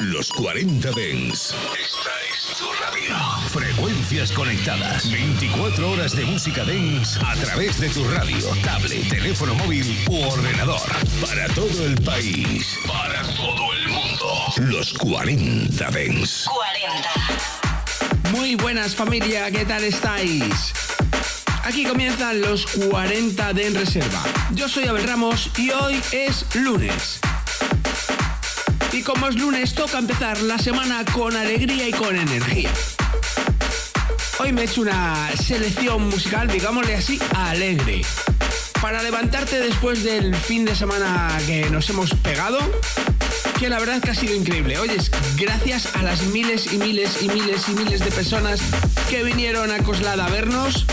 Los 40 Dens. Esta es tu radio. Frecuencias conectadas. 24 horas de música Dens a través de tu radio, tablet, teléfono móvil u ordenador. Para todo el país. Para todo el mundo. Los 40 Dens. 40. Muy buenas familia, ¿qué tal estáis? Aquí comienzan los 40 de En Reserva. Yo soy Abel Ramos y hoy es lunes. Y como es lunes, toca empezar la semana con alegría y con energía. Hoy me he hecho una selección musical, digámosle así, alegre. Para levantarte después del fin de semana que nos hemos pegado, que la verdad que ha sido increíble. Oyes, gracias a las miles y miles y miles y miles de personas que vinieron a Coslada a vernos,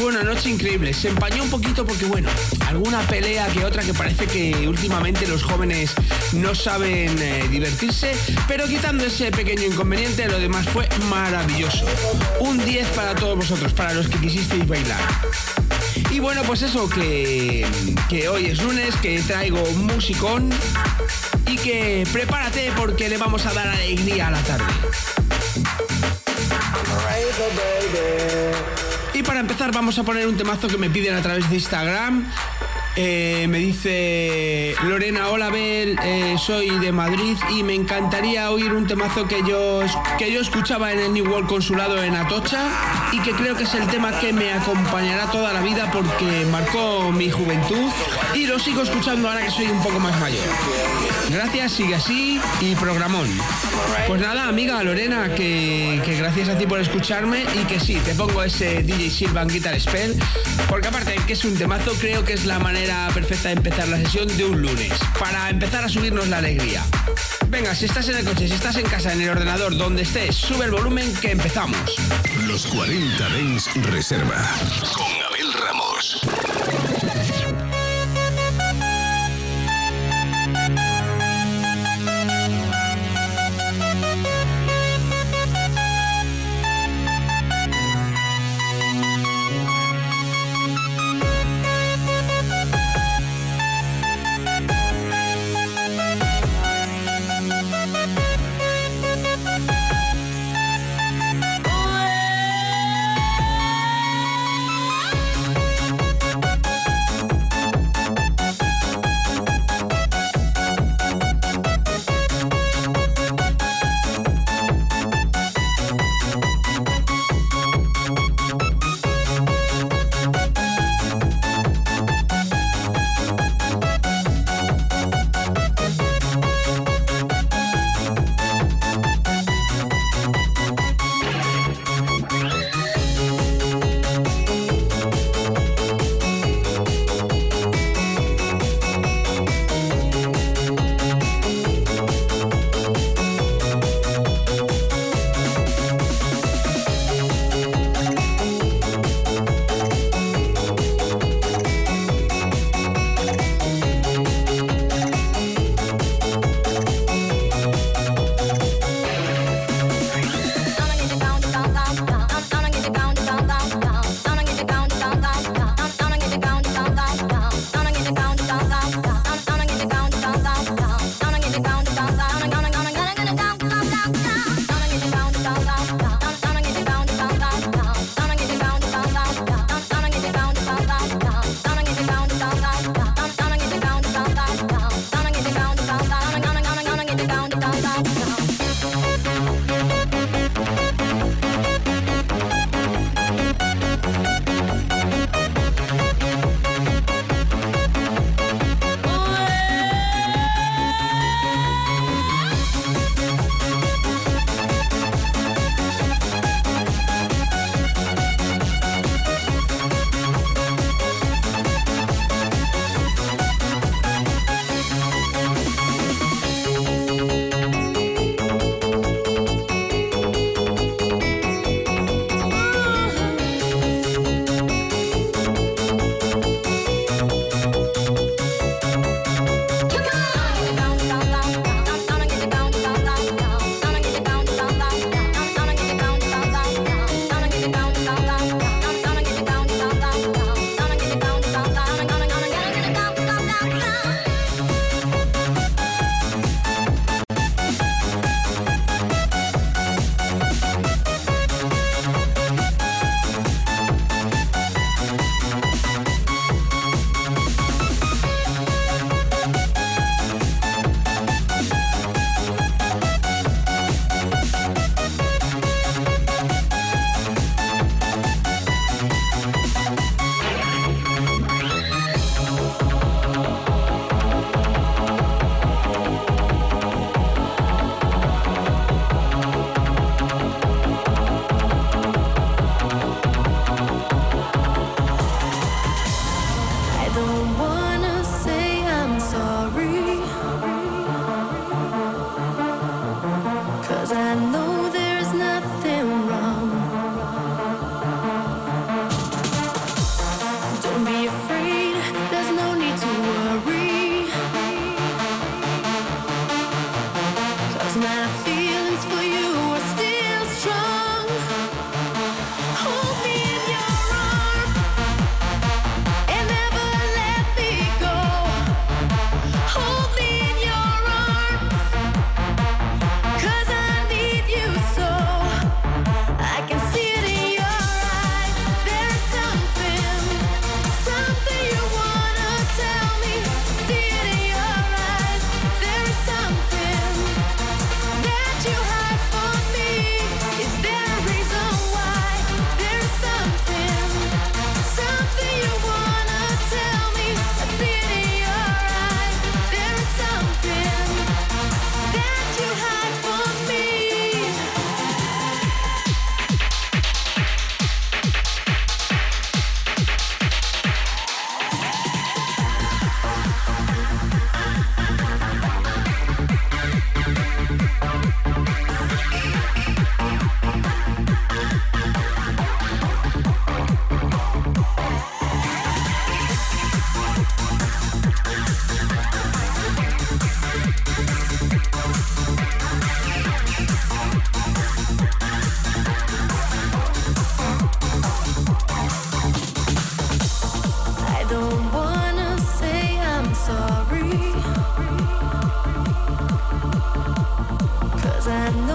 fue una noche increíble. Se empañó un poquito porque, bueno, alguna pelea que otra que parece que últimamente los jóvenes no saben eh, divertirse, pero quitando ese pequeño inconveniente, lo demás fue maravilloso. Un 10 para todos vosotros, para los que quisisteis bailar. Y bueno, pues eso, que, que hoy es lunes, que traigo musicón y que prepárate porque le vamos a dar alegría a la tarde. Y para empezar vamos a poner un temazo que me piden a través de Instagram. Eh, me dice Lorena, hola Bel, eh, soy de Madrid y me encantaría oír un temazo que yo, que yo escuchaba en el New World Consulado en Atocha y que creo que es el tema que me acompañará toda la vida porque marcó mi juventud y lo sigo escuchando ahora que soy un poco más mayor. Gracias, sigue así y programón. Pues nada, amiga Lorena, que, que gracias a ti por escucharme y que sí, te pongo ese DJ Silvan Guitar Spell porque aparte que es un temazo, creo que es la manera perfecta de empezar la sesión de un lunes, para empezar a subirnos la alegría. Venga, si estás en el coche, si estás en casa, en el ordenador, donde estés, sube el volumen que empezamos. Los 40 Dens Reserva, and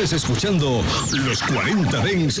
Estás escuchando los 40 Dens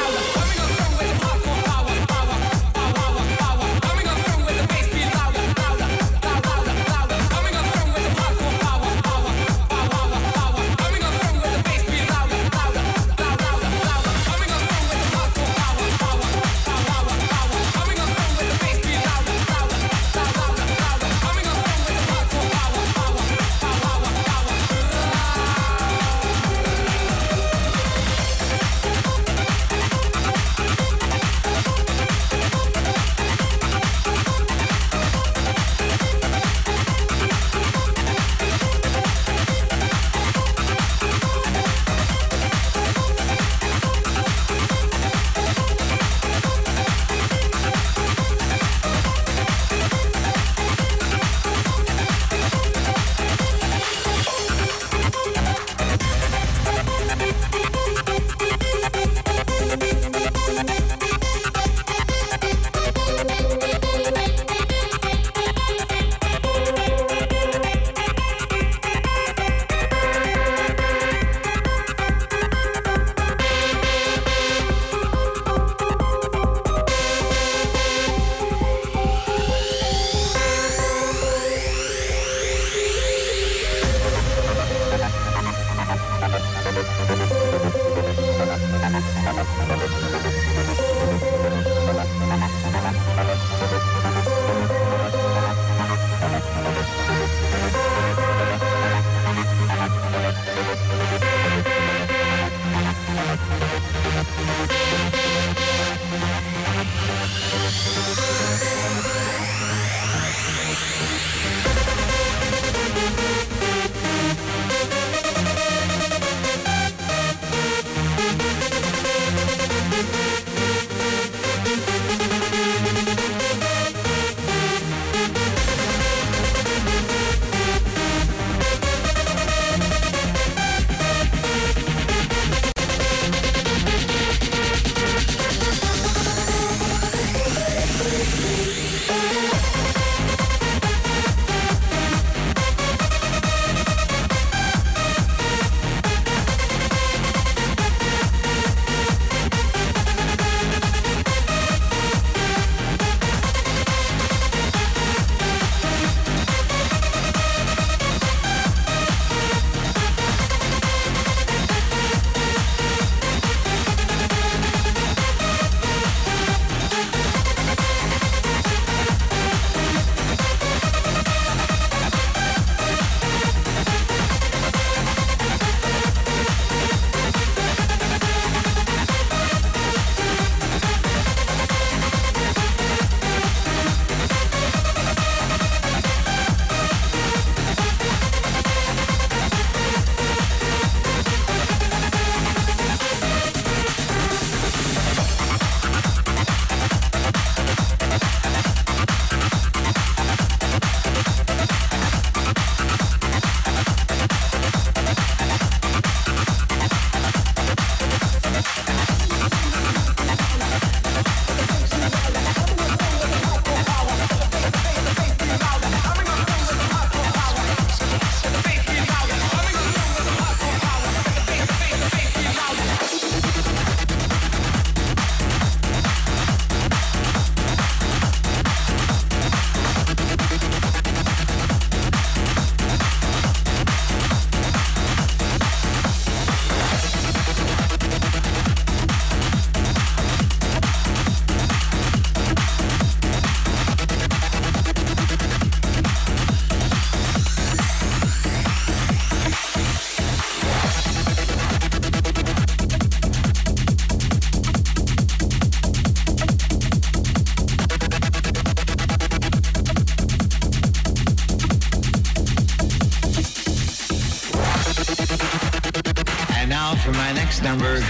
December,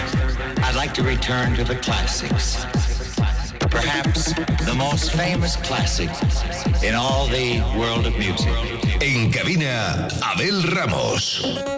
I'd like to return to the classics. Perhaps the most famous classic in all the world of music. En cabina, Abel Ramos.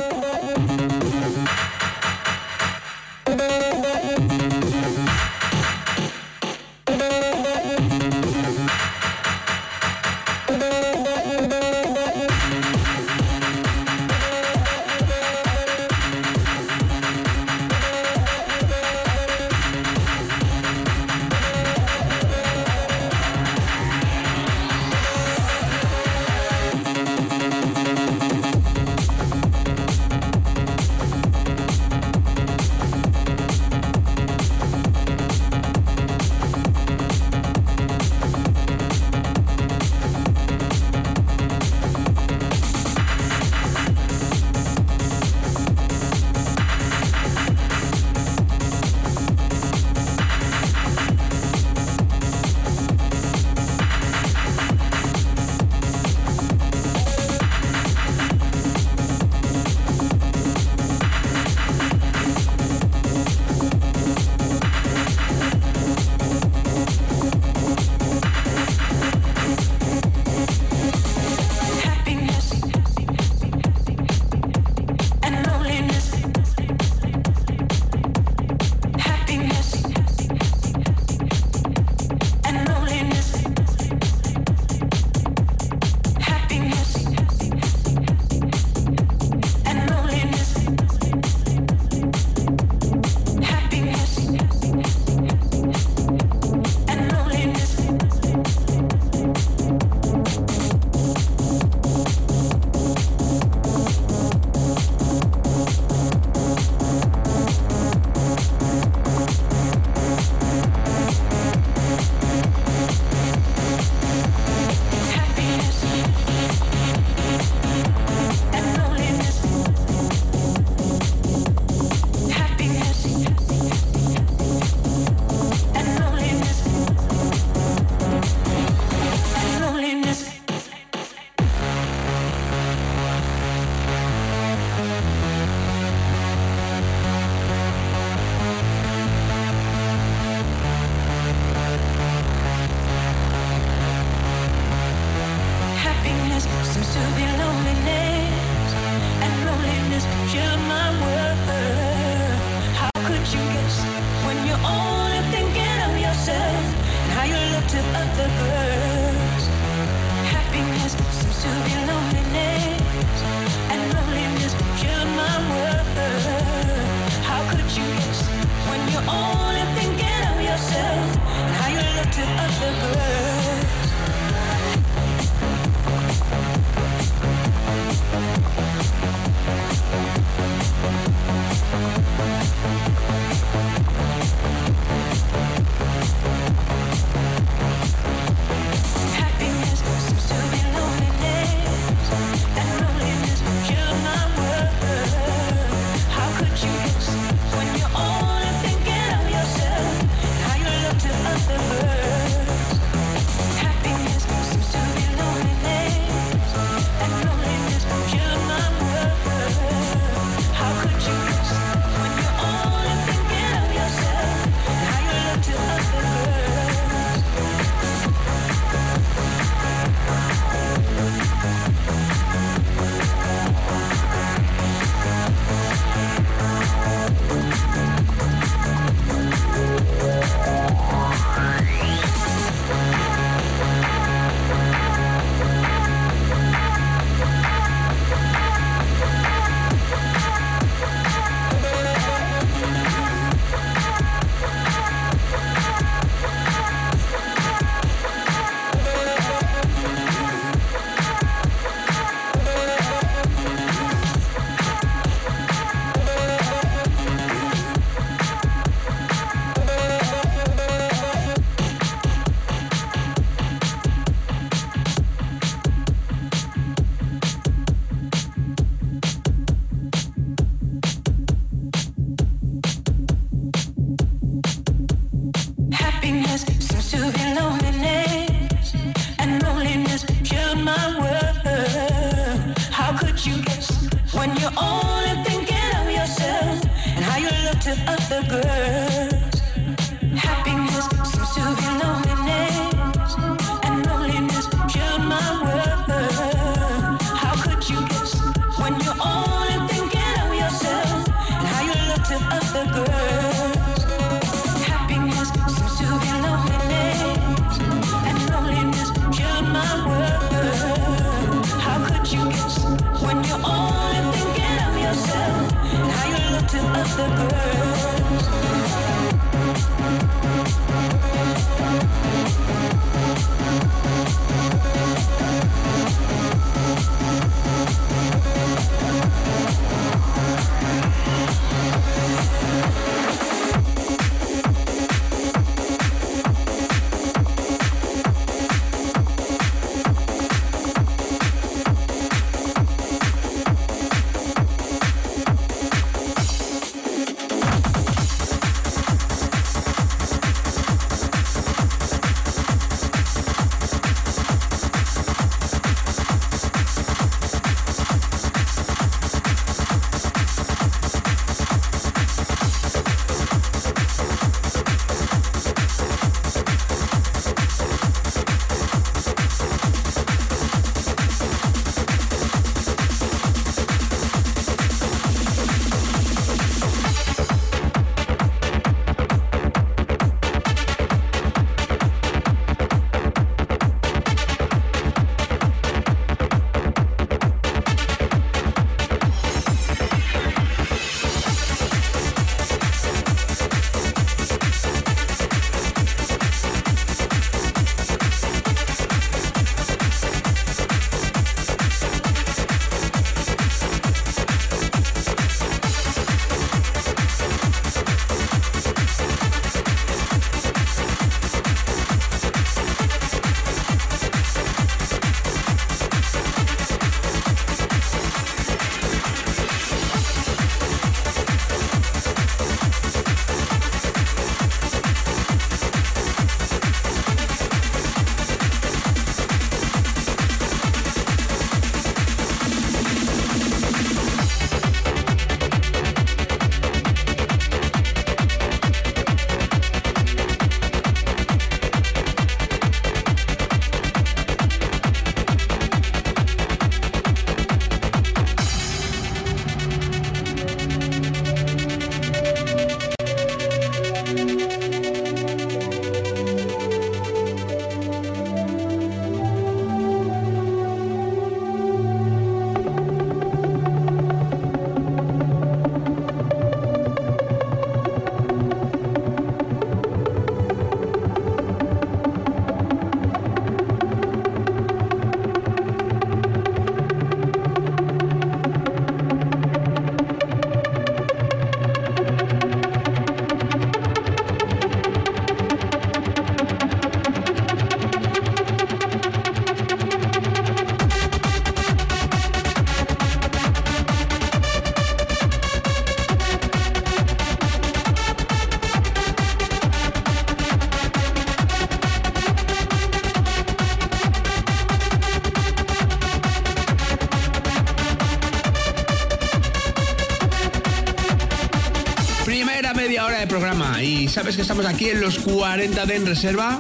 Sabes que estamos aquí en los 40 de en reserva.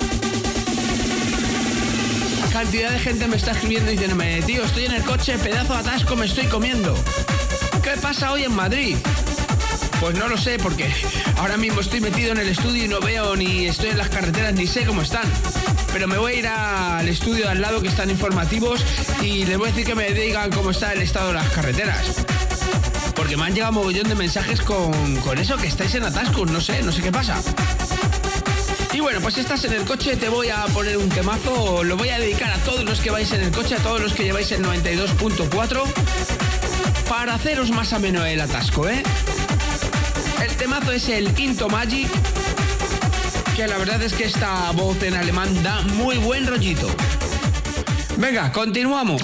Cantidad de gente me está escribiendo y diciéndome, tío, estoy en el coche, pedazo de atasco, me estoy comiendo. ¿Qué pasa hoy en Madrid? Pues no lo sé, porque ahora mismo estoy metido en el estudio y no veo ni estoy en las carreteras ni sé cómo están. Pero me voy a ir al estudio de al lado que están informativos y les voy a decir que me digan cómo está el estado de las carreteras. Porque me han llegado mogollón de mensajes con, eso, que estáis en atascos, no sé, no sé qué pasa. Y bueno, pues estás en el coche, te voy a poner un temazo, lo voy a dedicar a todos los que vais en el coche, a todos los que lleváis el 92.4, para haceros más ameno el atasco, ¿eh? El temazo es el Into Magic, que la verdad es que esta voz en alemán da muy buen rollito. Venga, continuamos.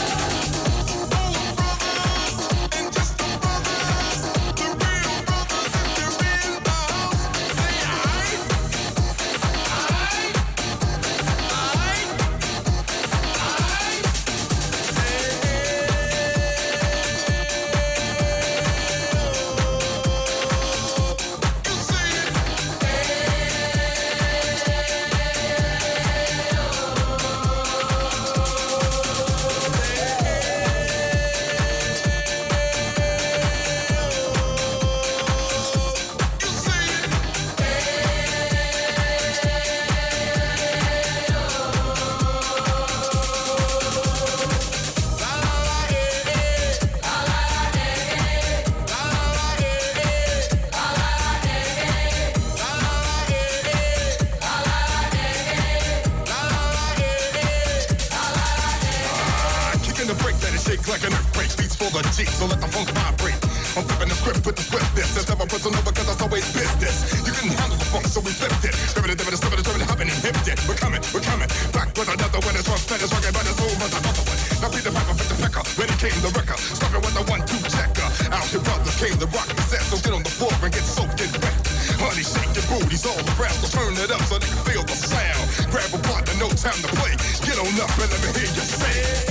busy shaking booties all around. So turn it up so they can feel the sound. Grab a blunt no time to play. Get on up and let me hear you say.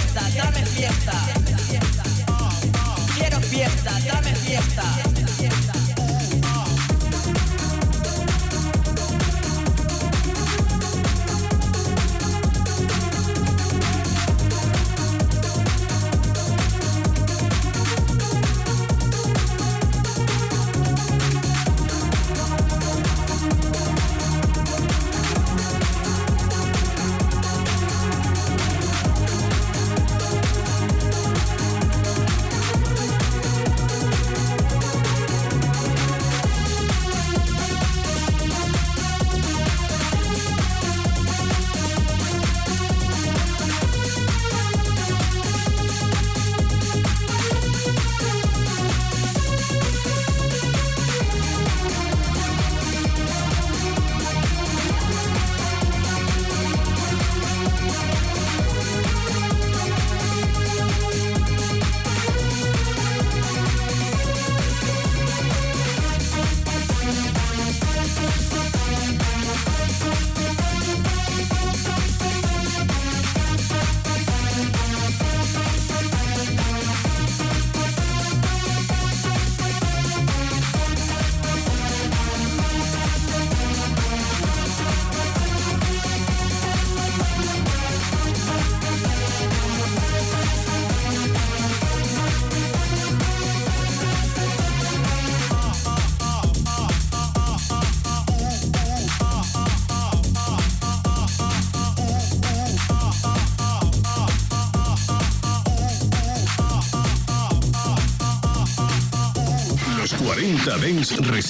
fiesta, dame fiesta. Quiero fiesta, dame fiesta.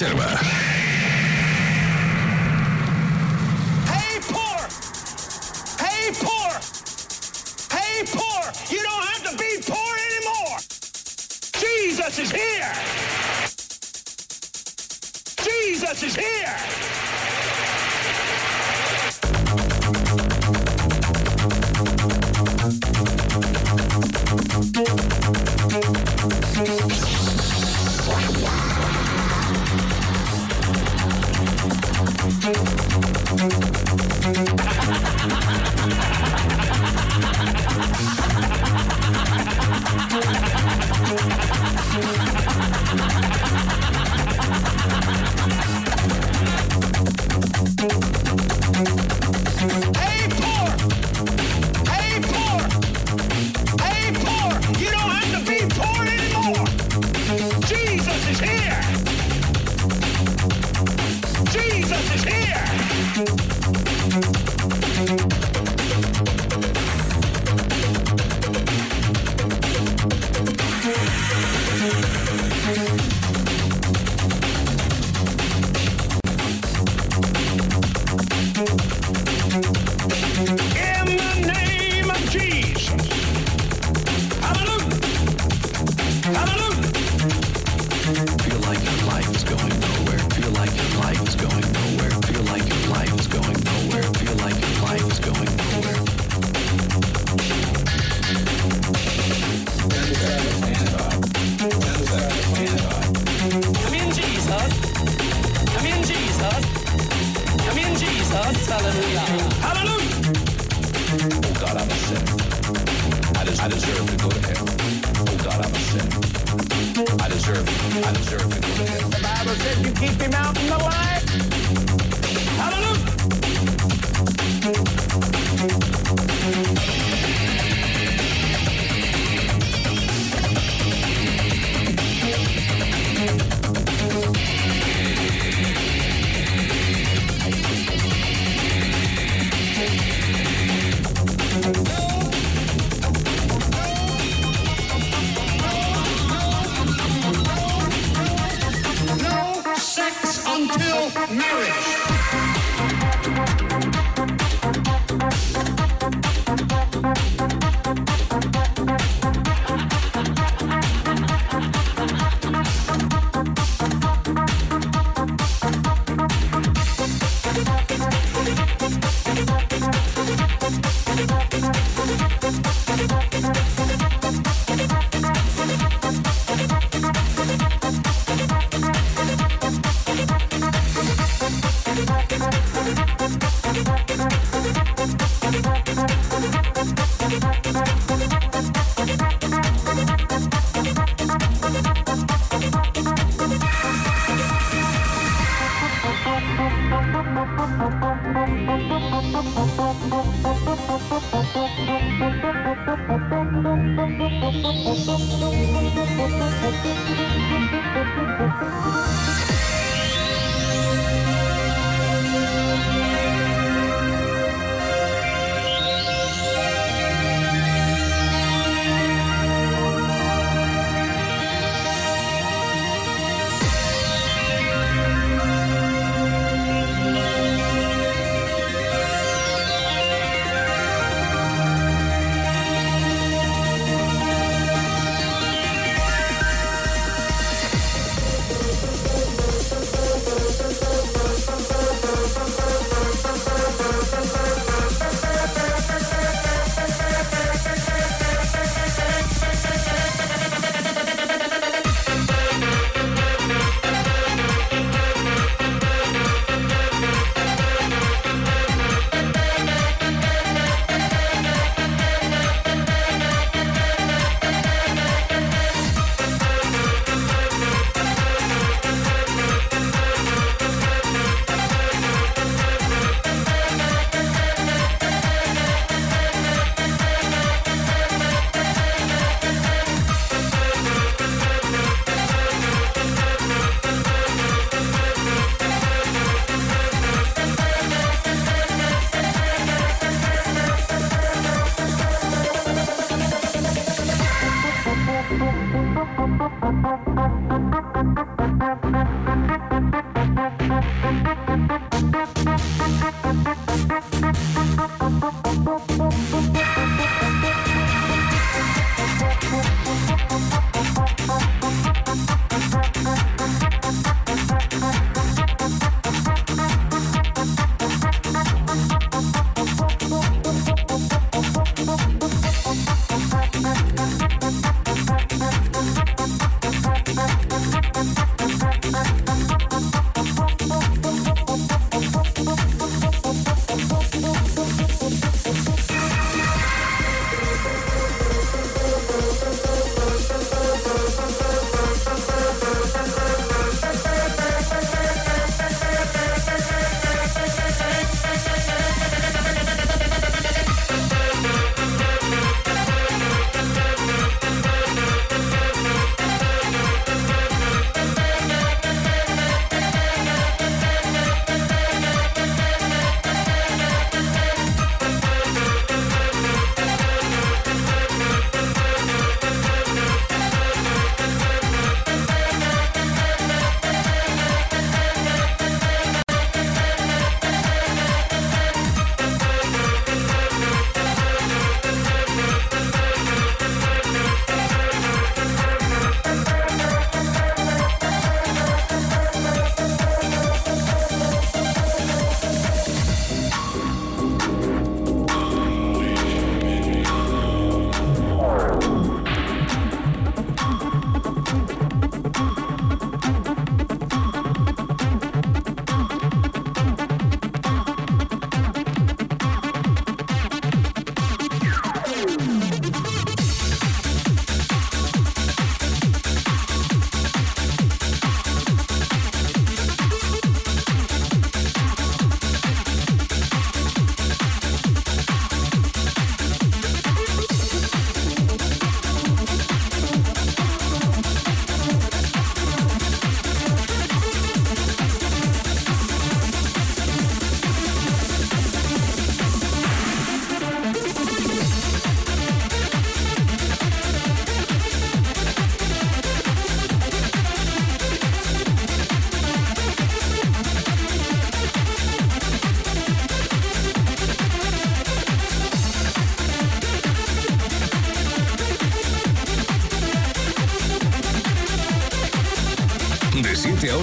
aber I deserve to go to hell. Oh God, I'm a sinner. I deserve it. I deserve to go to. The Bible says you keep him out in the light. Hallelujah. marriage.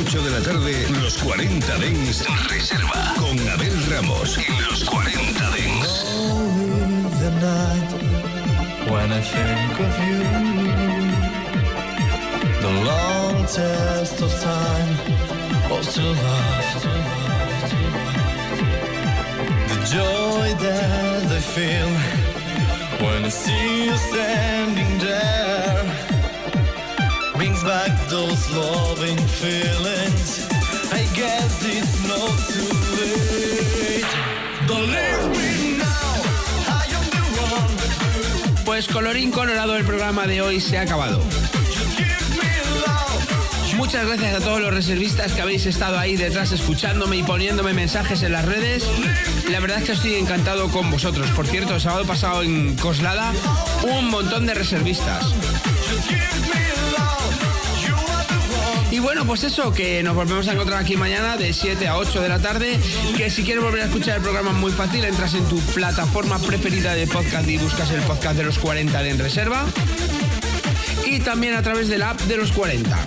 8 de la tarde, los 40 Dens Reserva. Con Abel Ramos en los 40 Dens. when I think of you. The long test of time, oh still love. The joy that I feel when I see you standing there brings back those loving feelings. I guess it's not too late. Me now. I am the one. Pues colorín colorado, el programa de hoy se ha acabado. Muchas gracias a todos los reservistas que habéis estado ahí detrás escuchándome y poniéndome mensajes en las redes. La verdad es que estoy encantado con vosotros. Por cierto, el sábado pasado en Coslada, un montón de reservistas. Y bueno, pues eso, que nos volvemos a encontrar aquí mañana de 7 a 8 de la tarde. Que si quieres volver a escuchar el programa muy fácil, entras en tu plataforma preferida de podcast y buscas el podcast de los 40 de En Reserva. Y también a través de la app de los 40.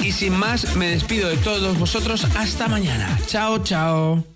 Y sin más, me despido de todos vosotros. Hasta mañana. Chao, chao.